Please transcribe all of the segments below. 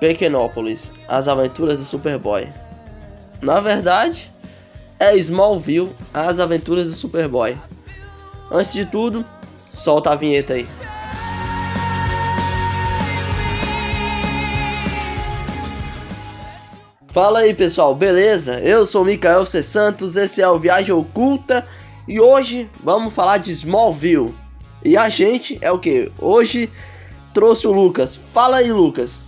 Pequenópolis, As Aventuras do Superboy. Na verdade, é Smallville, As Aventuras do Superboy. Antes de tudo, solta a vinheta aí. Fala aí pessoal, beleza? Eu sou Mikael C. Santos, esse é o Viagem Oculta e hoje vamos falar de Smallville. E a gente é o que? Hoje trouxe o Lucas. Fala aí, Lucas.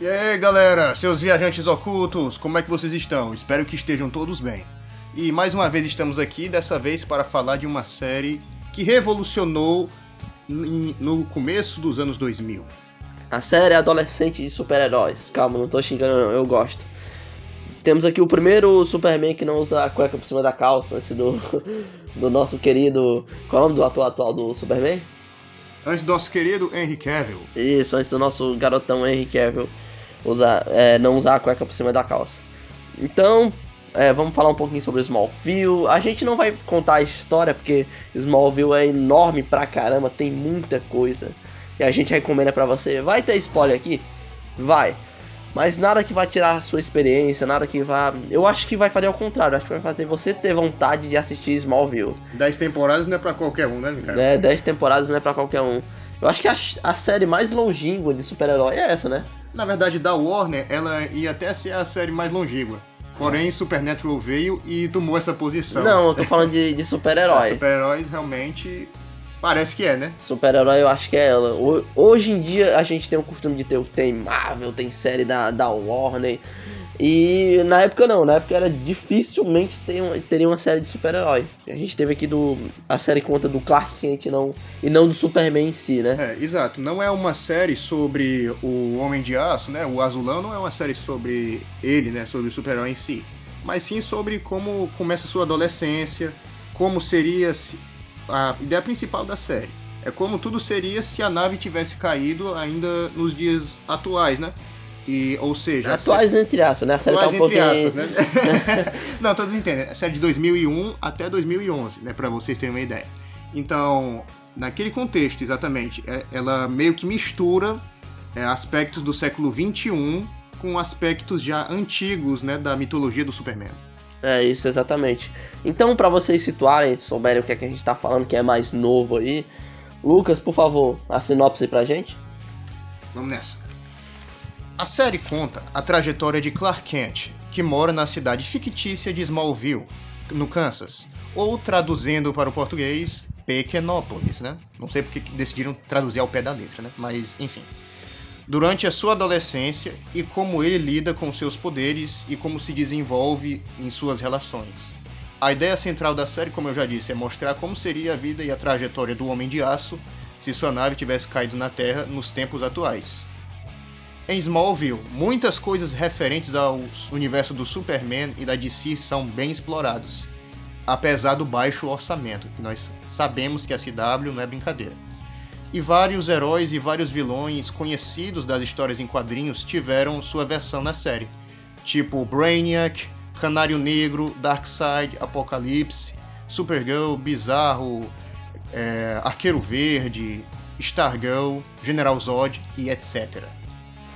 E aí galera, seus viajantes ocultos, como é que vocês estão? Espero que estejam todos bem. E mais uma vez estamos aqui, dessa vez para falar de uma série que revolucionou no começo dos anos 2000. A série adolescente de super-heróis. Calma, não tô xingando, não, eu gosto. Temos aqui o primeiro Superman que não usa a cueca por cima da calça, antes do, do nosso querido. Qual é o nome do ator atual do Superman? Antes do nosso querido Henry Cavill. Isso, antes do nosso garotão Henry Cavill usar, é, não usar a cueca por cima da calça. Então, é, vamos falar um pouquinho sobre Smallville. A gente não vai contar a história porque Smallville é enorme pra caramba, tem muita coisa. E a gente recomenda pra você. Vai ter spoiler aqui? Vai. Mas nada que vai tirar a sua experiência, nada que vá. Eu acho que vai fazer ao contrário, acho que vai fazer você ter vontade de assistir Smallville. 10 temporadas não é pra qualquer um, né, cara? É, 10 temporadas não é pra qualquer um. Eu acho que a, a série mais longínqua de super-herói é essa, né? Na verdade, da Warner, ela ia até ser a série mais longínqua. Porém, Supernatural veio e tomou essa posição. Não, eu tô falando de, de super-herói. super-heróis realmente Parece que é, né? Super-herói eu acho que é ela. Hoje em dia a gente tem o costume de ter tem Marvel, tem série da, da Warner. E na época não, na época era dificilmente ter uma, teria uma série de super-herói. A gente teve aqui do a série conta do Clark Kent não, e não do Superman em si, né? É, exato. Não é uma série sobre o Homem de Aço, né? O Azulão não é uma série sobre ele, né? Sobre o super-herói em si. Mas sim sobre como começa a sua adolescência, como seria a ideia principal da série. É como tudo seria se a nave tivesse caído ainda nos dias atuais, né? E, ou seja... Atuais se... entre aspas, né? A série atuais tá um entre pouquinho... aspas, né? Não, todos entendem. A série de 2001 até 2011, né? Pra vocês terem uma ideia. Então, naquele contexto, exatamente, é, ela meio que mistura é, aspectos do século 21 com aspectos já antigos, né? Da mitologia do Superman. É isso, exatamente. Então, para vocês situarem, souberem o que, é que a gente tá falando, que é mais novo aí, Lucas, por favor, a sinopse pra gente. Vamos nessa. A série conta a trajetória de Clark Kent, que mora na cidade fictícia de Smallville, no Kansas, ou traduzindo para o português, Pequenópolis, né? Não sei porque decidiram traduzir ao pé da letra, né? Mas, enfim durante a sua adolescência e como ele lida com seus poderes e como se desenvolve em suas relações. A ideia central da série, como eu já disse, é mostrar como seria a vida e a trajetória do Homem de Aço se sua nave tivesse caído na Terra nos tempos atuais. Em Smallville, muitas coisas referentes ao universo do Superman e da DC são bem explorados, apesar do baixo orçamento, que nós sabemos que a CW não é brincadeira e vários heróis e vários vilões conhecidos das histórias em quadrinhos tiveram sua versão na série, tipo Brainiac, Canário Negro, Darkseid, Apocalipse, Supergirl, Bizarro, é, Arqueiro Verde, Stargirl, General Zod e etc.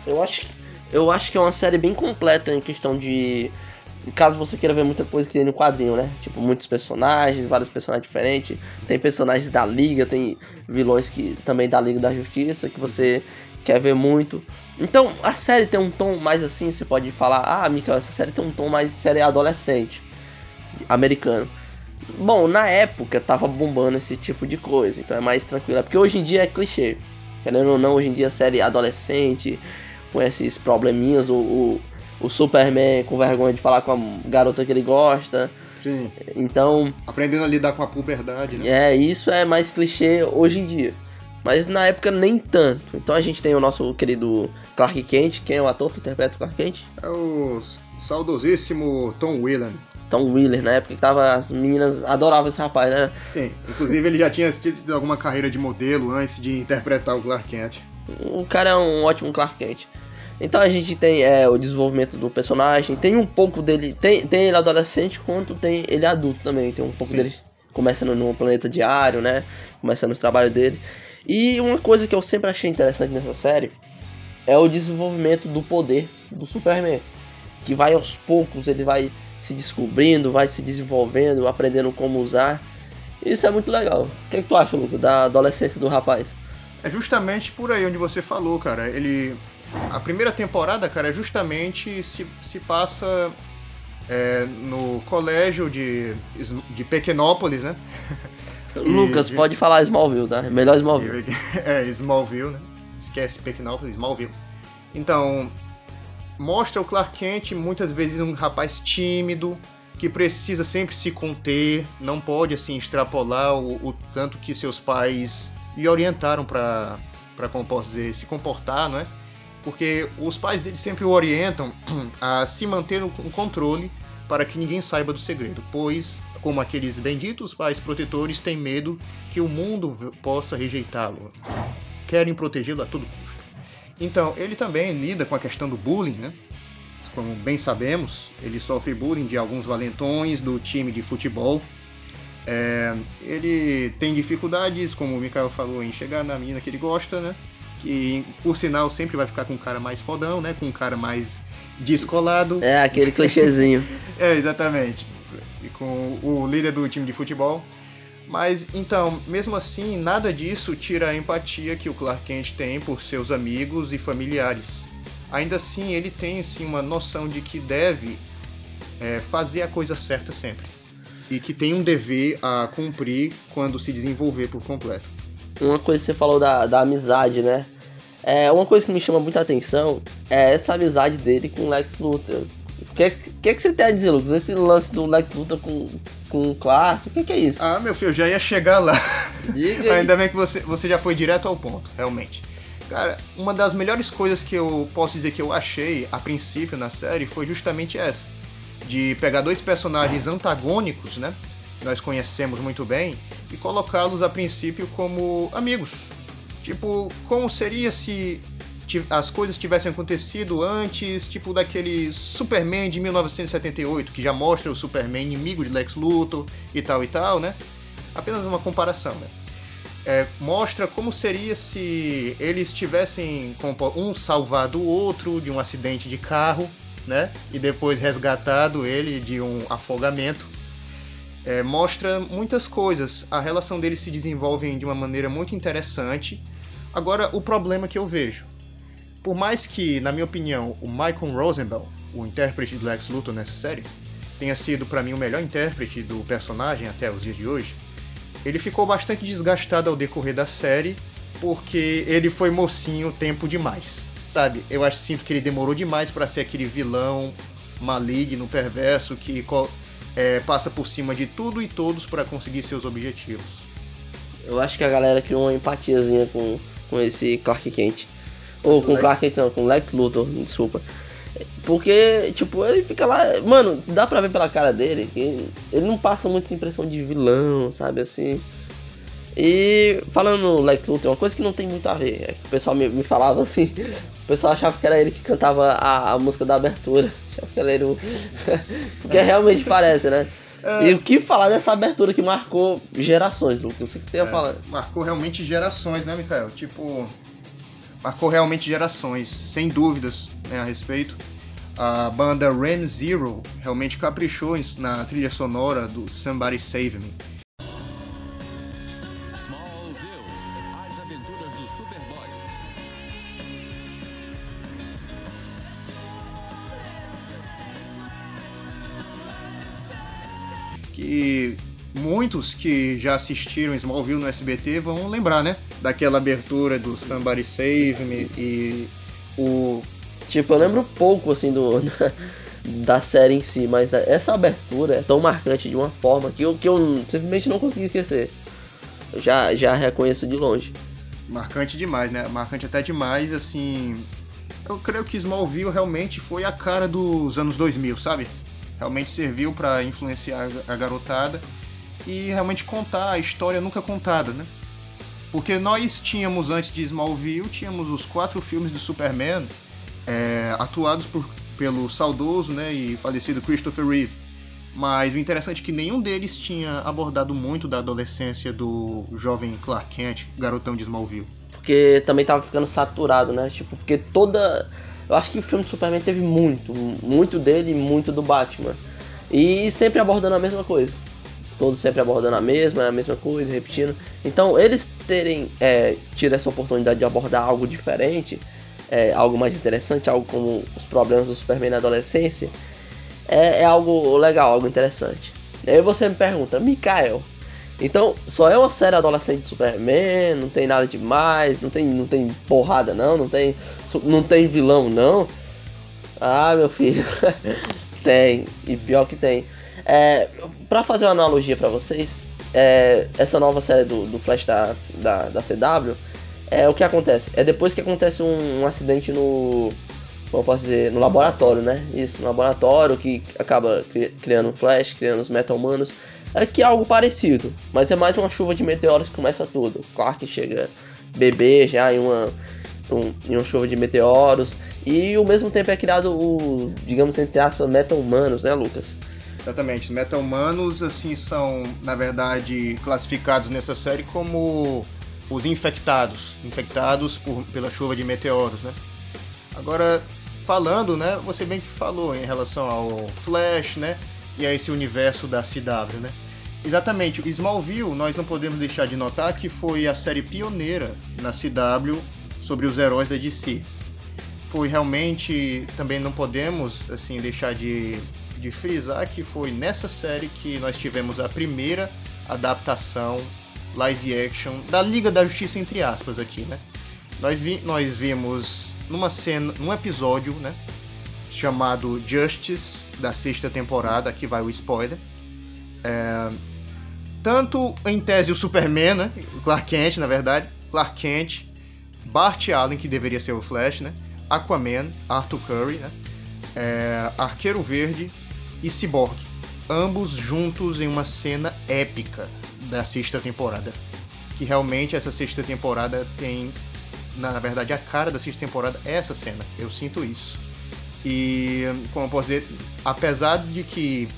Eu acho, eu acho que é uma série bem completa em questão de caso você queira ver muita coisa que tem no quadrinho, né? Tipo, muitos personagens, vários personagens diferentes. Tem personagens da Liga, tem vilões que também da Liga da Justiça, que você quer ver muito. Então, a série tem um tom mais assim, você pode falar, ah, Mika, essa série tem um tom mais série adolescente, americano. Bom, na época tava bombando esse tipo de coisa, então é mais tranquilo. Porque hoje em dia é clichê. Querendo ou não, hoje em dia é série adolescente, com esses probleminhas, o, o o Superman com vergonha de falar com a garota que ele gosta. Sim. Então. Aprendendo a lidar com a puberdade, né? É, isso é mais clichê hoje em dia. Mas na época nem tanto. Então a gente tem o nosso querido Clark Kent. Quem é o ator que interpreta o Clark Kent? É o saudosíssimo Tom Whelan. Tom Wheeler, na época que tava, as meninas adoravam esse rapaz, né? Sim, inclusive ele já tinha tido alguma carreira de modelo antes de interpretar o Clark Kent. O cara é um ótimo Clark Kent. Então a gente tem é, o desenvolvimento do personagem, tem um pouco dele, tem, tem ele adolescente quanto tem ele adulto também, tem um pouco Sim. dele começando no planeta diário, né? Começando os trabalhos dele. E uma coisa que eu sempre achei interessante nessa série é o desenvolvimento do poder do Superman. Que vai aos poucos, ele vai se descobrindo, vai se desenvolvendo, aprendendo como usar. Isso é muito legal. O que, é que tu acha, Lucas, da adolescência do rapaz? É justamente por aí onde você falou, cara. Ele. A primeira temporada, cara, é justamente se, se passa é, no colégio de, de Pequenópolis, né? Lucas, de... pode falar Smallville, tá? Melhor Smallville. É, Smallville, né? Esquece Pequenópolis, Smallville. Então, mostra o Clark Kent muitas vezes um rapaz tímido, que precisa sempre se conter, não pode assim extrapolar o, o tanto que seus pais lhe orientaram para como posso dizer, se comportar, não é? Porque os pais dele sempre o orientam a se manter no controle para que ninguém saiba do segredo, pois como aqueles benditos pais protetores têm medo que o mundo possa rejeitá-lo. Querem protegê-lo a todo custo. Então, ele também lida com a questão do bullying, né? Como bem sabemos, ele sofre bullying de alguns valentões do time de futebol. É, ele tem dificuldades, como o Mikael falou, em chegar na menina que ele gosta, né? Que, por sinal, sempre vai ficar com um cara mais fodão, né? Com um cara mais descolado. É, aquele clichêzinho. é, exatamente. E com o líder do time de futebol. Mas então, mesmo assim, nada disso tira a empatia que o Clark Kent tem por seus amigos e familiares. Ainda assim, ele tem sim uma noção de que deve é, fazer a coisa certa sempre e que tem um dever a cumprir quando se desenvolver por completo. Uma coisa que você falou da, da amizade, né? É, uma coisa que me chama muita atenção é essa amizade dele com o Lex Luthor. O que, que, que você tem a dizer, Lucas? Esse lance do Lex Luthor com, com o Clark, o que, que, é isso? Ah, meu filho, eu já ia chegar lá. Ainda bem que você, você já foi direto ao ponto, realmente. Cara, uma das melhores coisas que eu posso dizer que eu achei a princípio na série foi justamente essa. De pegar dois personagens antagônicos, né? Nós conhecemos muito bem, e colocá-los a princípio como amigos. Tipo, como seria se as coisas tivessem acontecido antes, tipo daquele Superman de 1978, que já mostra o Superman inimigo de Lex Luthor e tal e tal, né? Apenas uma comparação, né? É, mostra como seria se eles tivessem um salvado o outro de um acidente de carro, né? E depois resgatado ele de um afogamento. É, mostra muitas coisas. A relação deles se desenvolve de uma maneira muito interessante. Agora, o problema que eu vejo por mais que, na minha opinião, o Michael Rosenbaum, o intérprete do Lex Luthor nessa série, tenha sido para mim o melhor intérprete do personagem até os dias de hoje, ele ficou bastante desgastado ao decorrer da série, porque ele foi mocinho tempo demais. Sabe? Eu acho sinto que ele demorou demais para ser aquele vilão maligno, perverso que é, passa por cima de tudo e todos para conseguir seus objetivos. Eu acho que a galera criou uma empatiazinha com, com esse Clark Kent. Ou com Clark Kent não, com Lex Luthor, desculpa. Porque, tipo, ele fica lá. Mano, dá pra ver pela cara dele que ele não passa muita impressão de vilão, sabe assim. E falando no Lex Luthor, uma coisa que não tem muito a ver, é que o pessoal me, me falava assim, o pessoal achava que era ele que cantava a, a música da abertura. Achava que era ele o. Porque realmente parece, né? É. E o que falar dessa abertura que marcou gerações, Lucas? Você que tem a é, falar. Marcou realmente gerações, né, Mikael? Tipo, marcou realmente gerações, sem dúvidas né, a respeito. A banda Ram Zero realmente caprichou na trilha sonora do Somebody Save Me. Que muitos que já assistiram Smallville no SBT vão lembrar, né? daquela abertura do Somebody Save Me e o. Tipo, eu lembro pouco assim do. da série em si, mas essa abertura é tão marcante de uma forma que eu, que eu simplesmente não consegui esquecer. Eu já, já reconheço de longe. Marcante demais, né? Marcante até demais, assim. Eu creio que Smallville realmente foi a cara dos anos 2000, sabe? Realmente serviu para influenciar a garotada e realmente contar a história nunca contada, né? Porque nós tínhamos, antes de Smallville, tínhamos os quatro filmes do Superman é, atuados por, pelo saudoso né, e falecido Christopher Reeve. Mas o interessante é que nenhum deles tinha abordado muito da adolescência do jovem Clark Kent, garotão de Smallville. Porque também tava ficando saturado, né? Tipo, porque toda. Eu acho que o filme do Superman teve muito. Muito dele e muito do Batman. E sempre abordando a mesma coisa. Todos sempre abordando a mesma, a mesma coisa, repetindo. Então, eles terem é, tido essa oportunidade de abordar algo diferente, é, algo mais interessante, algo como os problemas do Superman na adolescência, é, é algo legal, algo interessante. E aí você me pergunta, Mikael, então só é uma série adolescente de Superman, não tem nada demais, não tem, não tem porrada não, não tem, não tem vilão não. Ah, meu filho, tem, e pior que tem. É, pra fazer uma analogia para vocês, é, essa nova série do, do Flash da, da, da, CW, é o que acontece? É depois que acontece um, um acidente no. Como eu posso dizer? No laboratório, né? Isso, no laboratório que acaba cri, criando um Flash, criando os meta-humanos. Aqui é, algo parecido, mas é mais uma chuva de meteoros que começa tudo. Clark chega bebê já em uma, um, em uma chuva de meteoros. E ao mesmo tempo é criado o, digamos entre aspas, meta-humanos, né, Lucas? Exatamente. Meta-humanos, assim, são, na verdade, classificados nessa série como os infectados. Infectados por, pela chuva de meteoros, né? Agora, falando, né? Você bem que falou em relação ao Flash, né? E a esse universo da CW, né? Exatamente, Smallville, nós não podemos deixar de notar que foi a série pioneira na CW sobre os heróis da DC. Foi realmente, também não podemos assim deixar de de frisar que foi nessa série que nós tivemos a primeira adaptação live action da Liga da Justiça entre aspas aqui, né? Nós, vi, nós vimos numa cena, num episódio, né, chamado Justice da sexta temporada, aqui vai o spoiler. É, tanto em tese o Superman, né, Clark Kent, na verdade, Clark Kent, Bart Allen que deveria ser o Flash, né, Aquaman, Arthur Curry, né, é, Arqueiro Verde, e Cyborg, ambos juntos em uma cena épica da sexta temporada. Que realmente essa sexta temporada tem, na verdade, a cara da sexta temporada é essa cena. Eu sinto isso. E, como eu posso dizer, apesar de que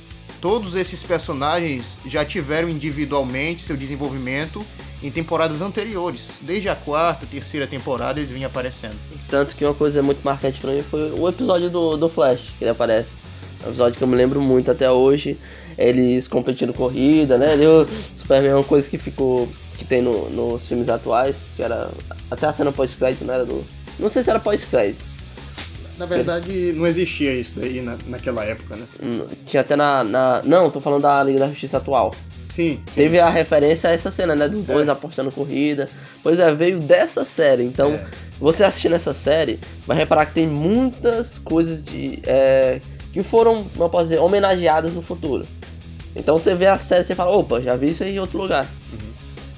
todos esses personagens já tiveram individualmente seu desenvolvimento em temporadas anteriores. Desde a quarta, terceira temporada eles vinham aparecendo. Tanto que uma coisa muito marcante para mim foi o episódio do, do Flash, que ele aparece. Um episódio que eu me lembro muito até hoje. Eles competindo corrida, né? Deu Superman é uma coisa que ficou. que tem no, nos filmes atuais, que era. Até a cena pós-crédito, não era do. Não sei se era pós-crédito. Na verdade, não existia isso daí na, naquela época, né? Hum, tinha até na, na. Não, tô falando da Liga da Justiça atual. Sim, sim. Teve a referência a essa cena, né? Dos dois é. apostando corrida. Pois é, veio dessa série. Então, é. você assistindo essa série, vai reparar que tem muitas coisas de. É, que foram, eu posso dizer, homenageadas no futuro. Então você vê a série e você fala, opa, já vi isso aí em outro lugar. Uhum.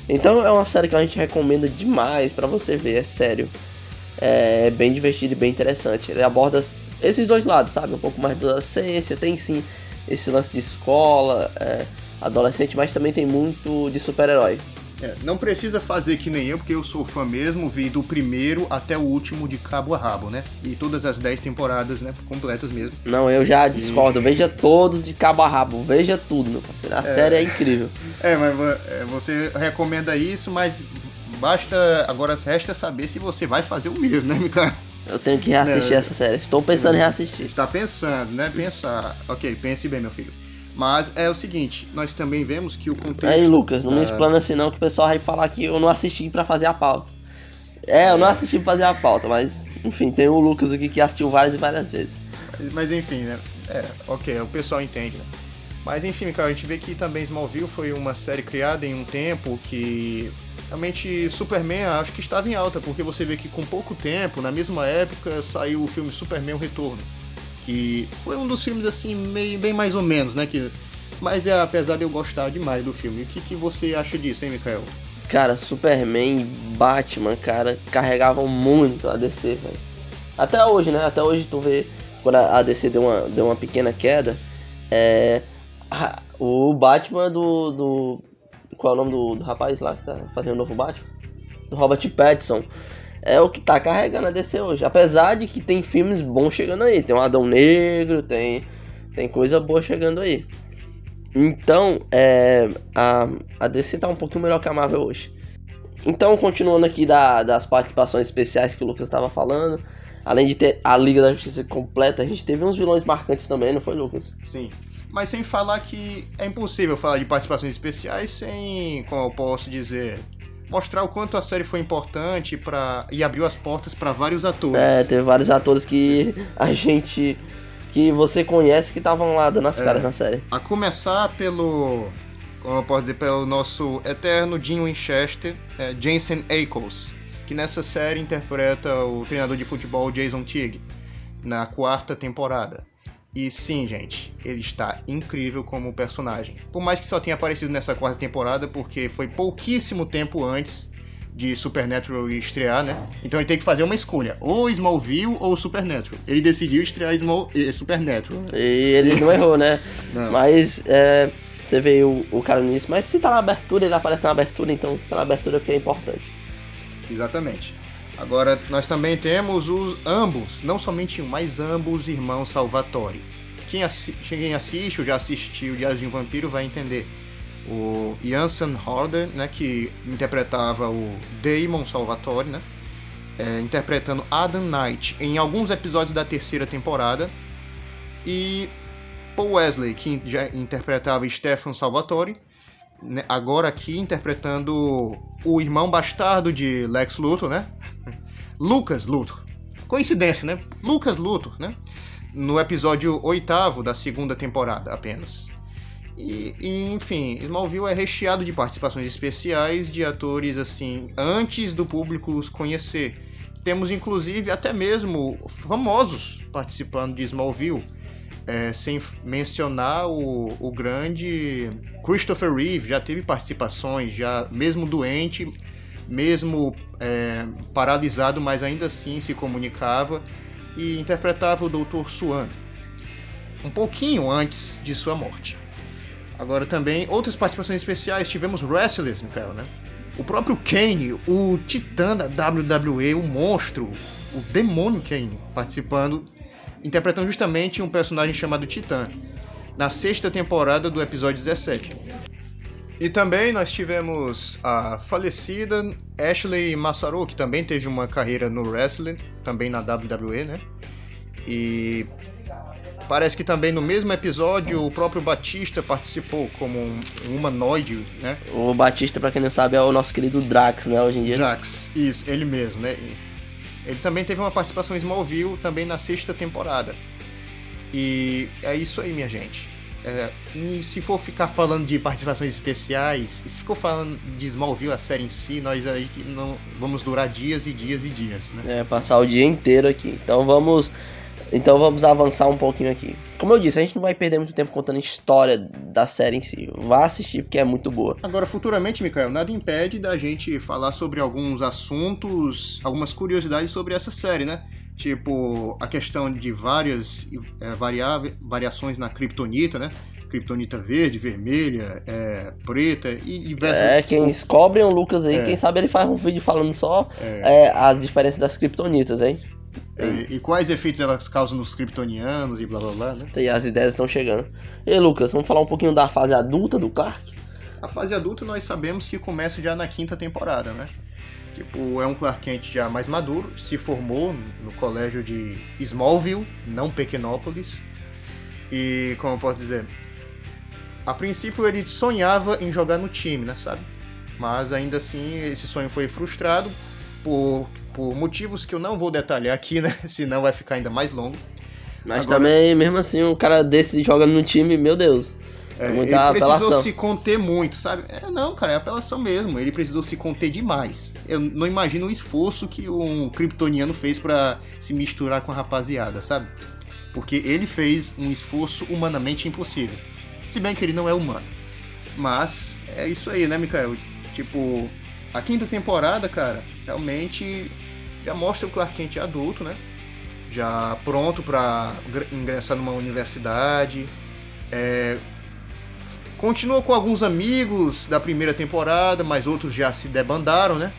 Então é uma série que a gente recomenda demais para você ver, é sério. É bem divertido e bem interessante. Ele aborda esses dois lados, sabe? Um pouco mais da adolescência, tem sim esse lance de escola, é, adolescente, mas também tem muito de super-herói. É, não precisa fazer que nem eu, porque eu sou fã mesmo, vi do primeiro até o último de cabo a rabo, né? E todas as 10 temporadas, né? Completas mesmo. Não, eu já discordo. E... Veja todos de cabo a rabo. Veja tudo, meu parceiro. A é... série é incrível. É, mas é, você recomenda isso, mas basta. Agora resta saber se você vai fazer o mesmo, né, Mikael? Eu tenho que reassistir é, essa série. Estou pensando em reassistir. Está pensando, né? Pensar. Ok, pense bem, meu filho. Mas é o seguinte, nós também vemos que o contexto. Aí, Lucas, não me explana assim não, que o pessoal vai falar que eu não assisti para fazer a pauta. É, eu não assisti pra fazer a pauta, mas enfim, tem o Lucas aqui que assistiu várias e várias vezes. Mas, mas enfim, né? É, ok, o pessoal entende, né? Mas enfim, cara, a gente vê que também Smallville foi uma série criada em um tempo que realmente Superman acho que estava em alta, porque você vê que com pouco tempo, na mesma época, saiu o filme Superman o Retorno que foi um dos filmes assim meio bem mais ou menos, né? Que, mas é apesar de eu gostar demais do filme. O que, que você acha disso, hein, Mikael? Cara, Superman e Batman, cara, carregavam muito a DC, velho. Até hoje, né? Até hoje tu vê quando a DC deu uma, deu uma pequena queda, é o Batman do, do qual é o nome do, do rapaz lá que tá fazendo o novo Batman? Do Robert Pattinson é o que tá carregando a DC hoje. Apesar de que tem filmes bons chegando aí. Tem o Adão Negro, tem, tem coisa boa chegando aí. Então, é, a, a DC tá um pouquinho melhor que a Marvel hoje. Então, continuando aqui da, das participações especiais que o Lucas estava falando, além de ter a Liga da Justiça completa, a gente teve uns vilões marcantes também, não foi, Lucas? Sim. Mas sem falar que é impossível falar de participações especiais sem, como eu posso dizer, mostrar o quanto a série foi importante para e abriu as portas para vários atores. É, teve vários atores que a gente que você conhece que estavam lá dando as É. caras na série. A começar pelo, como eu posso dizer, pelo nosso eterno Dean Winchester, é, Jensen Ackles, que nessa série interpreta o treinador de futebol Jason Teague, na quarta temporada. E sim, gente, ele está incrível como personagem. Por mais que só tenha aparecido nessa quarta temporada, porque foi pouquíssimo tempo antes de Supernatural estrear, né? Então ele tem que fazer uma escolha, ou Smallville ou Supernatural. Ele decidiu estrear Small, eh, Supernatural. E ele não errou, né? Não. Mas é, você vê o, o cara nisso, mas se tá na abertura, ele aparece na abertura, então se tá na abertura é porque é importante. Exatamente. Agora, nós também temos os ambos, não somente um, mas ambos irmãos Salvatore. Quem, assi quem assiste ou já assistiu Diários de um Vampiro vai entender. O Jansen Harder, né, que interpretava o Damon Salvatore, né, é, interpretando Adam Knight em alguns episódios da terceira temporada. E Paul Wesley, que já interpretava Stefan Salvatore, agora aqui interpretando o irmão bastardo de Lex Luthor, né? Lucas Luthor. Coincidência, né? Lucas Luthor, né? No episódio oitavo da segunda temporada apenas. E, e, enfim, Smallville é recheado de participações especiais de atores assim antes do público os conhecer. Temos inclusive até mesmo famosos participando de Smallville. É, sem mencionar o, o grande Christopher Reeve, já teve participações, já mesmo doente, mesmo é, paralisado, mas ainda assim se comunicava e interpretava o Dr. Swan um pouquinho antes de sua morte. Agora também outras participações especiais tivemos wrestlers, Mikael, né? O próprio Kane, o titã da WWE, o monstro, o demônio Kane, participando, interpretando justamente um personagem chamado Titã, na sexta temporada do episódio 17. E também nós tivemos a falecida Ashley Massaro, que também teve uma carreira no wrestling, também na WWE, né? E parece que também no mesmo episódio o próprio Batista participou como um, um humanoide, né? O Batista, pra quem não sabe, é o nosso querido Drax, né, hoje em dia. Jax, isso, ele mesmo, né? Ele também teve uma participação em Smallville também na sexta temporada. E é isso aí, minha gente. É, se for ficar falando de participações especiais, se for falando de Smallville, a série em si, nós aí não vamos durar dias e dias e dias, né? É, passar o dia inteiro aqui. Então vamos. Então vamos avançar um pouquinho aqui. Como eu disse, a gente não vai perder muito tempo contando a história da série em si. Vá assistir porque é muito boa. Agora, futuramente, Mikael, nada impede da gente falar sobre alguns assuntos, algumas curiosidades sobre essa série, né? Tipo, a questão de várias é, variáveis, variações na Kryptonita, né? Kryptonita verde, vermelha, é, preta e diversas. É, quem descobrem o Lucas aí, É. quem sabe ele faz um vídeo falando só É, é, as diferenças das criptonitas, hein? É, e quais efeitos elas causam nos kryptonianos e blá blá blá, né? E as ideias estão chegando. E Lucas, vamos falar um pouquinho da fase adulta do Clark? A fase adulta nós sabemos que começa já na quinta temporada, né? Tipo, é um Clark Kent já mais maduro, se formou no colégio de Smallville, não Pequenópolis. E, como eu posso dizer, a princípio ele sonhava em jogar no time, né, sabe? Mas ainda assim esse sonho foi frustrado por, por motivos que eu não vou detalhar aqui, né? Senão vai ficar ainda mais longo. Mas Agora- também, mesmo assim, um cara desse jogando no time, meu Deus. É, Muita ele precisou apelação. se conter muito, sabe? É, não, cara, é apelação mesmo. Ele precisou se conter demais. Eu não imagino o esforço que um kryptoniano fez pra se misturar com a rapaziada, sabe? Porque ele fez um esforço humanamente impossível. Se bem que ele não é humano. Mas é isso aí, né, Mikael? Tipo, a quinta temporada, cara, realmente já mostra o Clark Kent adulto, né? Já pronto gr- ingressar numa universidade. É, Continua com alguns amigos da primeira temporada, mas outros já se debandaram, né?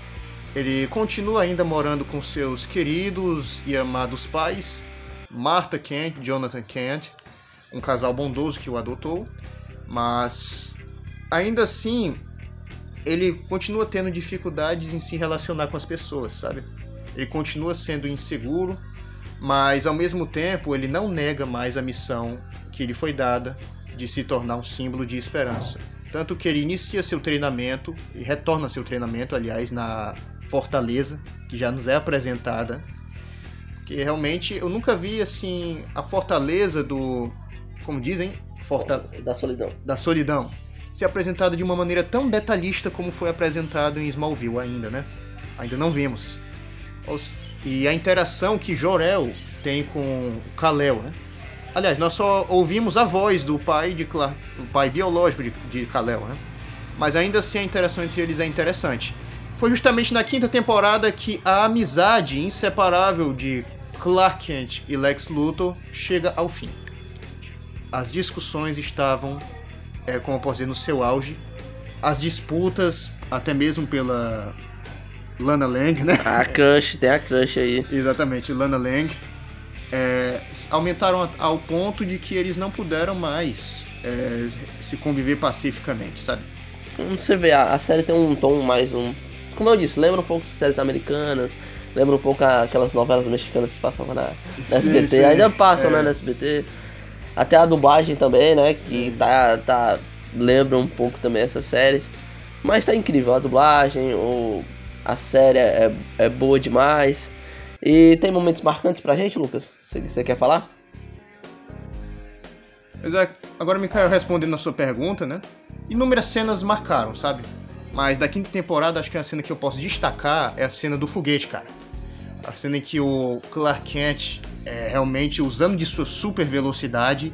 Ele continua ainda morando com seus queridos e amados pais, Martha Kent, Jonathan Kent, um casal bondoso que o adotou, mas ainda assim ele continua tendo dificuldades em se relacionar com as pessoas, sabe? Ele continua sendo inseguro, mas ao mesmo tempo ele não nega mais a missão que lhe foi dada de se tornar um símbolo de esperança. Tanto que ele inicia seu treinamento e retorna seu treinamento, aliás, na Fortaleza, que já nos é apresentada. Que realmente eu nunca vi assim a Fortaleza do, como dizem, Forta... da solidão. Da solidão ser apresentada de uma maneira tão detalhista como foi apresentado em Smallville ainda, né? Ainda não vimos. E a interação que Jor-El tem com Kal-El, né? Aliás, nós só ouvimos a voz do pai de Clark, o pai biológico de, de Kal-El, né? Mas ainda assim a interação entre eles é interessante. Foi justamente na quinta temporada que a amizade inseparável de Clark Kent e Lex Luthor chega ao fim. As discussões estavam, é, como eu posso dizer, no seu auge. As disputas, até mesmo pela Lana Lang, né? A crush, tem a crush aí. Exatamente, Lana Lang. É, aumentaram ao ponto de que eles não puderam mais é, se conviver pacificamente, sabe? Como você vê, a, a, série tem um tom mais um. Como eu disse, lembra um pouco das séries americanas, lembra um pouco aquelas novelas mexicanas que passavam na, na SBT, sim, sim. ainda passam né, é. né, na SBT. Até a dublagem também, né? Que tá, tá. Lembra um pouco também essas séries. Mas tá incrível, a dublagem, o, a série é, é boa demais. E tem momentos marcantes pra gente, Lucas? Você quer falar? É, agora, Mikael, respondendo a sua pergunta, né? Inúmeras cenas marcaram, sabe? Mas da quinta temporada, acho que a cena que eu posso destacar é a cena do foguete, cara. A cena em que o Clark Kent, é, realmente usando de sua super velocidade,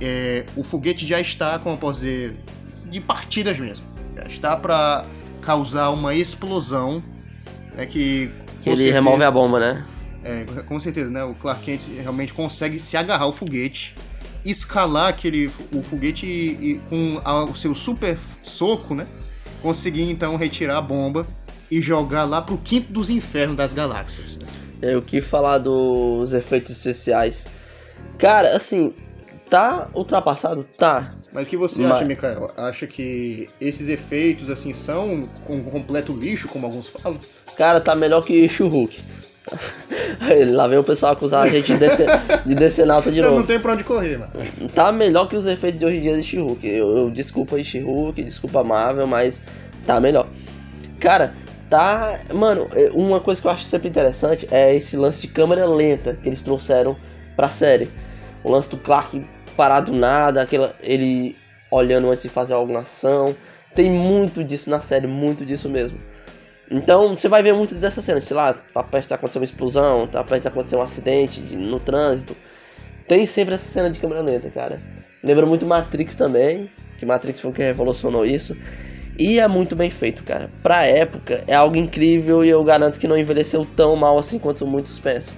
é, o foguete já está, como eu posso dizer, de partidas mesmo. Já está para causar uma explosão, né, que ele certeza, remove a bomba, né? É, com certeza, né? O Clark Kent realmente consegue se agarrar ao foguete, escalar aquele o foguete e, e com a, o seu super soco, né? Conseguir então retirar a bomba e jogar lá pro quinto dos infernos das galáxias. É o que falar dos efeitos especiais. Cara, assim, tá ultrapassado? Tá. Mas o que você Mas... acha, Mikael? Acha que esses efeitos, assim, são um completo lixo, como alguns falam? Cara, tá melhor que Shuruk. Lá vem o pessoal acusar a gente de descer, de descer na alta de novo. Não tem pra onde correr, mano. Tá melhor que os efeitos de hoje em dia de She-Hulk. Eu, eu, desculpa She-Hulk, desculpa Marvel, mas tá melhor. Cara, tá. Mano, é, uma coisa que eu acho sempre interessante é esse lance de câmera lenta que eles trouxeram pra série. O lance do Clark parado nada, aquela, ele olhando antes de fazer alguma ação. Tem muito disso na série, muito disso mesmo. Então você vai ver muito dessa cena, sei lá, tá perto de acontecer uma explosão, tá perto de acontecer um acidente de, no trânsito. Tem sempre essa cena de câmera lenta, cara. Lembra muito Matrix também, que Matrix foi o que revolucionou isso. E é muito bem feito, cara. Pra época, é algo incrível e eu garanto que não envelheceu tão mal assim quanto muitos pensam.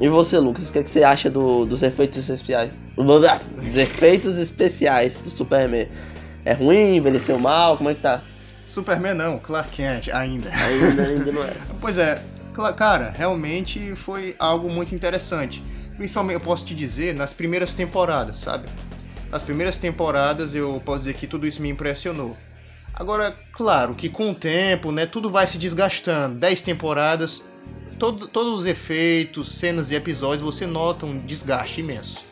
E você, Lucas, o que, é que você acha do, dos efeitos especiais? Dos efeitos especiais do Superman. É ruim? Envelheceu mal? Como é que tá? Superman não, Clark Kent ainda. Ainda, ainda não é. pois é, cara, realmente foi algo muito interessante. Principalmente, eu posso te dizer, nas primeiras temporadas, sabe? Nas primeiras temporadas eu posso dizer que tudo isso me impressionou. Agora, claro que com o tempo, né, tudo vai se desgastando. Dez temporadas, todo, todos os efeitos, cenas e episódios, você nota um desgaste imenso.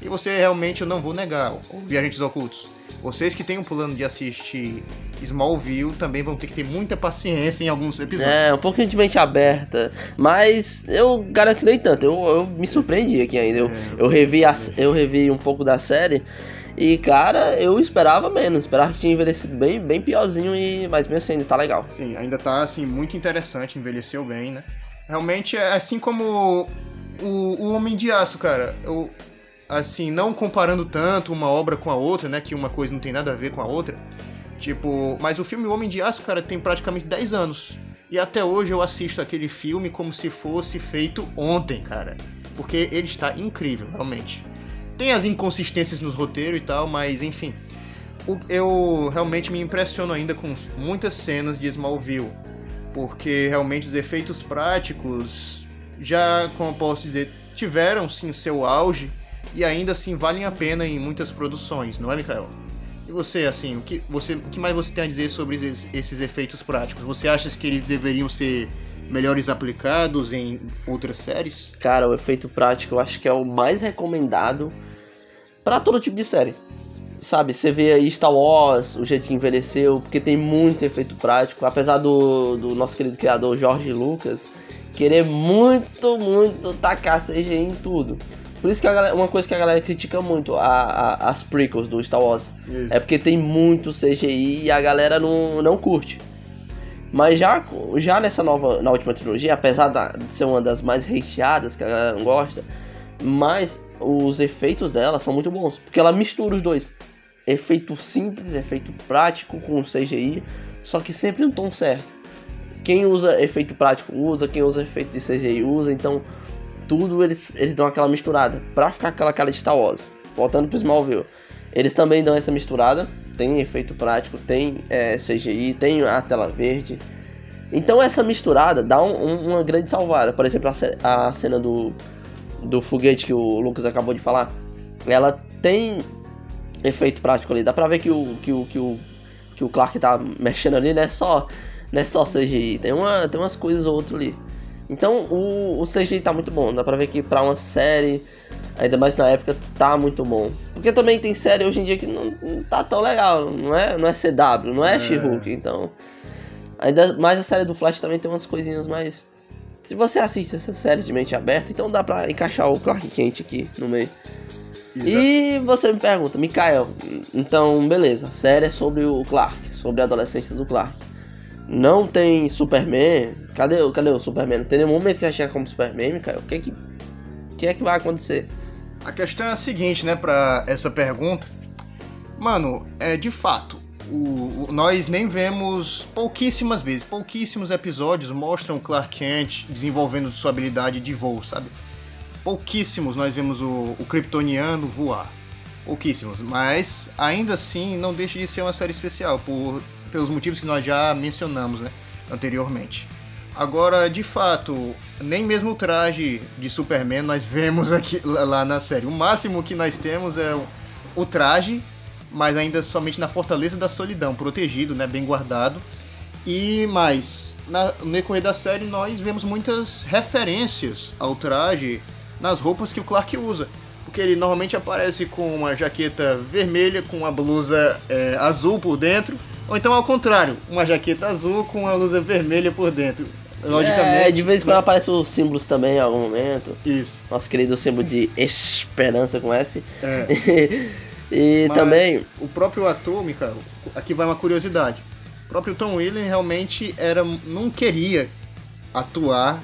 E você realmente, eu não vou negar, Viajantes Ocultos. Vocês que têm um plano de assistir Smallville também vão ter que ter muita paciência em alguns episódios. É, um pouquinho de mente aberta. Mas eu garanto nem tanto. Eu, eu me surpreendi aqui ainda. Eu, é, eu, revi a, eu revi um pouco da série. E cara, eu esperava menos, esperava que tinha envelhecido bem, bem piorzinho, e mas mesmo assim ainda tá legal. Sim, ainda tá assim, muito interessante, envelheceu bem, né? Realmente é assim como o, o Homem de Aço, cara. Eu, assim, não comparando tanto uma obra com a outra, né? Que uma coisa não tem nada a ver com a outra. Tipo, mas o filme Homem de Aço, cara, tem praticamente 10 anos. E até hoje eu assisto aquele filme como se fosse feito ontem, cara. Porque ele está incrível, realmente. Tem as inconsistências nos roteiros e tal, mas enfim. Eu realmente me impressiono ainda com muitas cenas de Smallville. Porque realmente os efeitos práticos já, como eu posso dizer, tiveram sim seu auge e ainda assim valem a pena em muitas produções, não é, Mikael? E você, assim, o que, você, o que mais você tem a dizer sobre esses, esses efeitos práticos? Você acha que eles deveriam ser melhores aplicados em outras séries? Cara, o efeito prático eu acho que é o mais recomendado para todo tipo de série. Sabe, você vê aí Star Wars, o jeito que envelheceu, porque tem muito efeito prático, apesar do, do nosso querido criador Jorge Lucas querer muito, muito tacar CGI em tudo. Por isso que galera, uma coisa que a galera critica muito a, a, as prequels do Star Wars. Isso. É porque tem muito CGI e a galera não, não curte. Mas já, já nessa nova, na última trilogia, apesar da, de ser uma das mais recheadas que a galera não gosta, mas os efeitos dela são muito bons. Porque ela mistura os dois. Efeito simples, efeito prático com CGI, só que sempre no tom certo. Quem usa efeito prático usa, quem usa efeito de CGI usa, então tudo eles, eles dão aquela misturada pra ficar aquela cara de Star Wars. Voltando pro Smallville, eles também dão essa misturada. Tem efeito prático, tem é, CGI, tem a tela verde. Então essa misturada dá um, um, uma grande salvada. Por exemplo, a, a cena do, do foguete que o Lucas acabou de falar, ela tem efeito prático ali. Dá pra ver que o, que o, que o, que o Clark tá mexendo ali, não é só, não é só CGI. Tem, uma, tem umas coisas ou outras ali. Então o, o CGI tá muito bom, dá pra ver que pra uma série, ainda mais na época, tá muito bom. Porque também tem série hoje em dia que não, não tá tão legal, não é, não é CW, não é, é. She-Hulk, então. Ainda mais a série do Flash também tem umas coisinhas mais. Se você assiste essa série de mente aberta, então dá pra encaixar o Clark Kent aqui no meio. Exato. E você me pergunta, Mikael, então beleza, a série é sobre o Clark, sobre a adolescência do Clark não tem Superman. Cadê, cadê o Superman? Não tem nenhum momento que a chega como Superman, cara. O que é que, que é que vai acontecer? A questão é a seguinte, né, para essa pergunta. Mano, é de fato, o, o, nós nem vemos pouquíssimas vezes, pouquíssimos episódios mostram Clark Kent desenvolvendo sua habilidade de voo, sabe? Pouquíssimos nós vemos o, o Kryptoniano voar. Pouquíssimos, mas ainda assim não deixa de ser uma série especial por pelos motivos que nós já mencionamos né, anteriormente. Agora, de fato, nem mesmo o traje de Superman nós vemos aqui lá na série. O máximo que nós temos é o traje, mas ainda somente na Fortaleza da Solidão, protegido, né, bem guardado. E mais, na, no decorrer da série nós vemos muitas referências ao traje nas roupas que o Clark usa. Porque ele normalmente aparece com uma jaqueta vermelha, com uma blusa é, azul por dentro, ou então ao contrário, uma jaqueta azul com uma luza vermelha por dentro. Logicamente. É, de vez em quando aparece os símbolos também em algum momento. Isso. Nosso querido símbolo de esperança com S. É. e Mas também. O próprio ator, Mikael, aqui vai uma curiosidade. O próprio Tom Williams realmente era, não queria atuar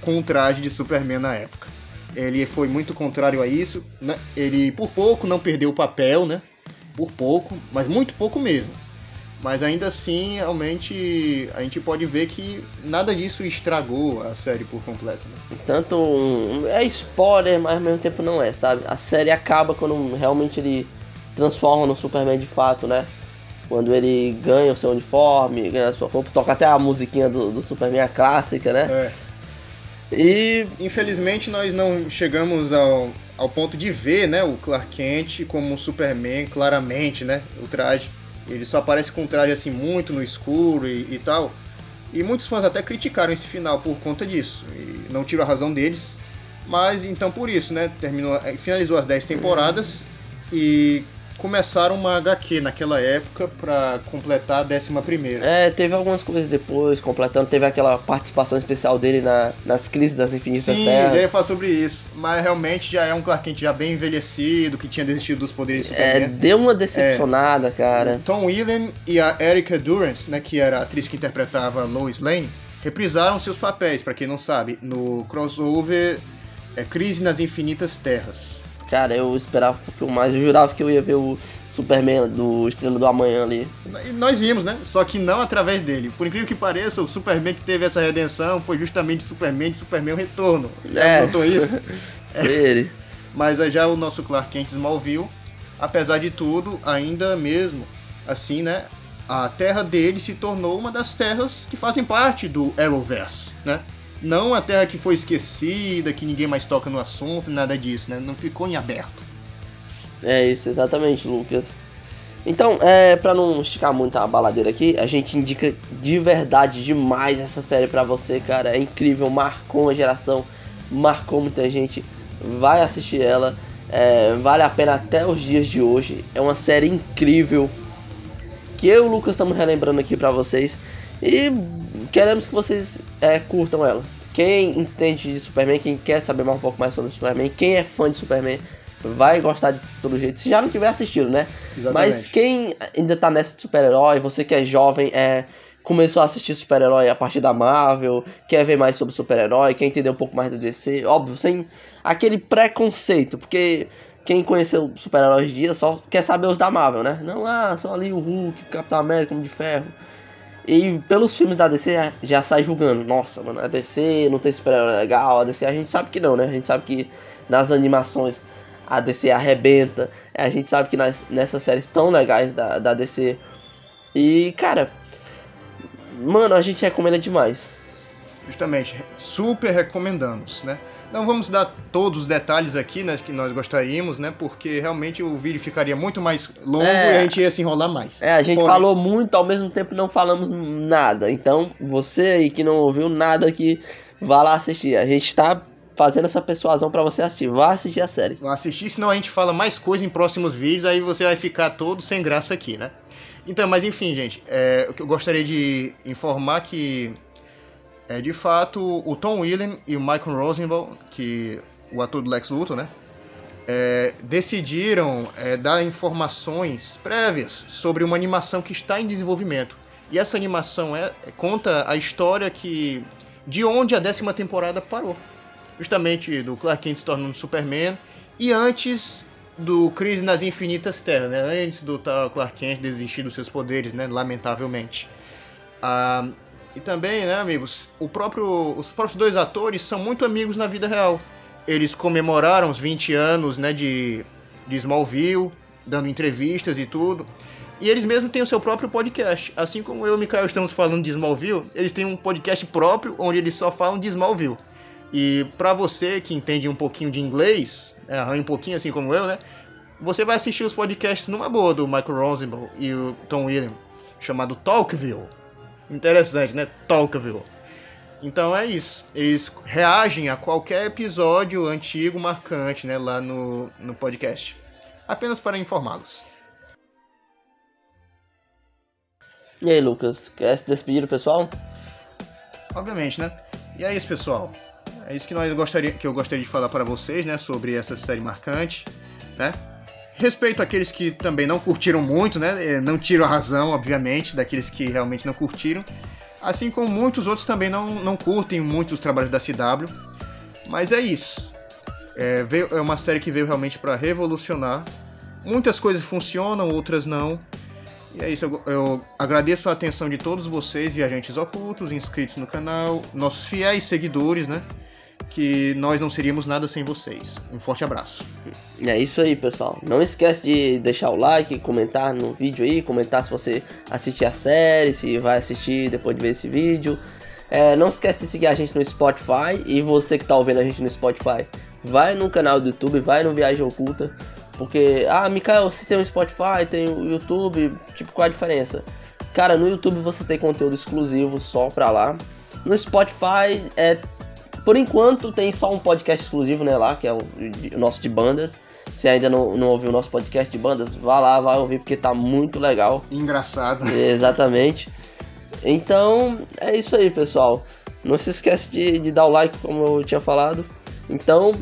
com o traje de Superman na época. Ele foi muito contrário a isso. Né? Ele, por pouco, não perdeu o papel, né? Por pouco, mas muito pouco mesmo. Mas ainda assim, realmente, a gente pode ver que nada disso estragou a série por completo. Né? Tanto é spoiler, mas ao mesmo tempo não é, sabe? A série acaba quando realmente ele transforma no Superman de fato, né? Quando ele ganha o seu uniforme, ganha a sua roupa, toca até a musiquinha do, do Superman, a clássica, né? É. E infelizmente nós não chegamos ao, ao ponto de ver, né, o Clark Kent como um Superman claramente, né, o traje. Ele só aparece com um traje assim muito no escuro e, e, tal. E muitos fãs até criticaram esse final por conta disso. E não tiro a razão deles. Mas então por isso, né? Terminou, eh, finalizou as 10 temporadas e começaram uma HQ naquela época para completar a décima primeira. É, teve algumas coisas depois, completando. Teve aquela participação especial dele na, nas crises das infinitas Sim, terras. Sim, ia falar sobre isso. Mas realmente já é um Clark Kent já bem envelhecido, que tinha desistido dos poderes de Superman. É, deu uma decepcionada, é, cara. Tom William e a Erika Durance, né, que era a atriz que interpretava Lois Lane, reprisaram seus papéis, para quem não sabe, no crossover é, Crise nas Infinitas Terras. Cara, eu esperava um mais. Eu jurava que eu ia ver o Superman do Estrela do Amanhã ali. E nós vimos, né? Só que não através dele. Por incrível que pareça, o Superman que teve essa redenção foi justamente Superman de Superman o Retorno. Já é. notou isso? é. Ele. Mas já o nosso Clark Kent Smallville, apesar de tudo, ainda mesmo assim, né? A terra dele se tornou uma das terras que fazem parte do Arrowverse, né? Não a terra que foi esquecida, que ninguém mais toca no assunto, nada disso, né? Não ficou em aberto. É isso, exatamente, Lucas. Então, é, pra não esticar muito a baladeira aqui, a gente indica de verdade demais essa série pra você, cara. É incrível, marcou uma geração, marcou muita gente. Vai assistir ela, é, vale a pena até os dias de hoje. É uma série incrível que eu e o Lucas estamos relembrando aqui pra vocês. E queremos que vocês é, curtam ela. Quem entende de Superman, quem quer saber mais um pouco mais sobre Superman, quem é fã de Superman, vai gostar de todo jeito. Se já não tiver assistido, né? Exatamente. Mas quem ainda tá nessa de super-herói, você que é jovem, é, começou a assistir super-herói a partir da Marvel, quer ver mais sobre super-herói, quer entender um pouco mais do DC, óbvio, sem aquele preconceito, porque quem conheceu super-heróis de dia só quer saber os da Marvel, né? Não, ah, são ali o Hulk, o Capitão América, Homem de Ferro. E pelos filmes da DC já, sai julgando. Nossa, mano, a DC não tem super-herói legal. A DC a gente sabe que não, né? A gente sabe que nas animações a DC arrebenta. A gente sabe que nas, nessas séries tão legais da, da DC. E, cara, mano, a gente recomenda demais. Justamente, super recomendamos, né? Não vamos dar todos os detalhes aqui, né, que nós gostaríamos, né? Porque realmente o vídeo ficaria muito mais longo É. e a gente ia se enrolar mais. É, a gente Porém, falou muito, ao mesmo tempo não falamos nada. Então, você aí que não ouviu nada aqui, vá lá assistir. A gente tá fazendo essa persuasão pra você assistir. Vá assistir a série. Vão assistir, senão a gente fala mais coisa em próximos vídeos, aí você vai ficar todo sem graça aqui, né? Então, mas enfim, gente, é, que eu gostaria de informar que é de fato o Tom William e o Michael Rosenbaum, que o ator do Lex Luthor, né? é, decidiram é, dar informações prévias sobre uma animação que está em desenvolvimento. E essa animação é, conta a história que de onde a décima temporada parou. Justamente do Clark Kent se tornando Superman e antes do Crise nas Infinitas Terras, né? Antes do tal Clark Kent desistir dos seus poderes, né? Lamentavelmente. Ah, e também, né, amigos, o próprio, os próprios dois atores são muito amigos na vida real. Eles comemoraram os 20 anos, né, de, de Smallville, dando entrevistas e tudo. E eles mesmos têm o seu próprio podcast. Assim como eu e o Mikael estamos falando de Smallville, eles têm um podcast próprio onde eles só falam de Smallville. E pra você que entende um pouquinho de inglês, é, um pouquinho assim como eu, né? Você vai assistir os podcasts numa boa do Michael Rosenbaum e o Tom William, chamado Talkville. Interessante, né? Talkville. Então é isso. Eles reagem a qualquer episódio antigo marcante, né, lá no, no podcast. Apenas para informá-los. E aí, Lucas, quer se despedir do pessoal? Obviamente, né? E é isso, pessoal. É isso que nós gostaria, que eu gostaria de falar para vocês, né, sobre essa série marcante, né? Respeito àqueles que também não curtiram muito, né? eh, Não tiro a razão, obviamente, daqueles que realmente não curtiram. Assim como muitos outros também não, não curtem muito os trabalhos da CW. Mas é isso. É, veio- é uma série que veio realmente para revolucionar. Muitas coisas funcionam, outras não. E é isso, eu, eu agradeço a atenção de todos vocês, viajantes ocultos, inscritos no canal, nossos fiéis seguidores, né? Que nós não seríamos nada sem vocês. Um forte abraço. É isso aí, pessoal. Não esquece de deixar o like, comentar no vídeo aí, comentar se você assistir a série, se vai assistir depois de ver esse vídeo. É, não esquece de seguir a gente no Spotify e você que tá ouvindo a gente no Spotify, vai no canal do YouTube, vai no Viagem Oculta. Porque, ah, Mikael, você tem o Spotify, tem o YouTube, tipo, qual a diferença? Cara, no YouTube você tem conteúdo exclusivo só pra lá. No Spotify, é, por enquanto, tem só um podcast exclusivo, né, lá, que é o, o nosso de bandas. Se ainda não, não ouviu o nosso podcast de bandas, vá lá, vai ouvir, porque tá muito legal. Engraçado. Exatamente. Então, é isso aí, pessoal. Não se esquece de, de dar o like, como eu tinha falado. Então,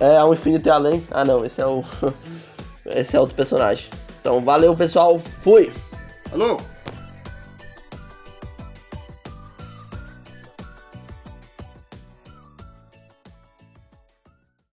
é ao infinito e além. Ah, não, esse é o. esse é outro personagem. Então, valeu, pessoal. Fui! Alô?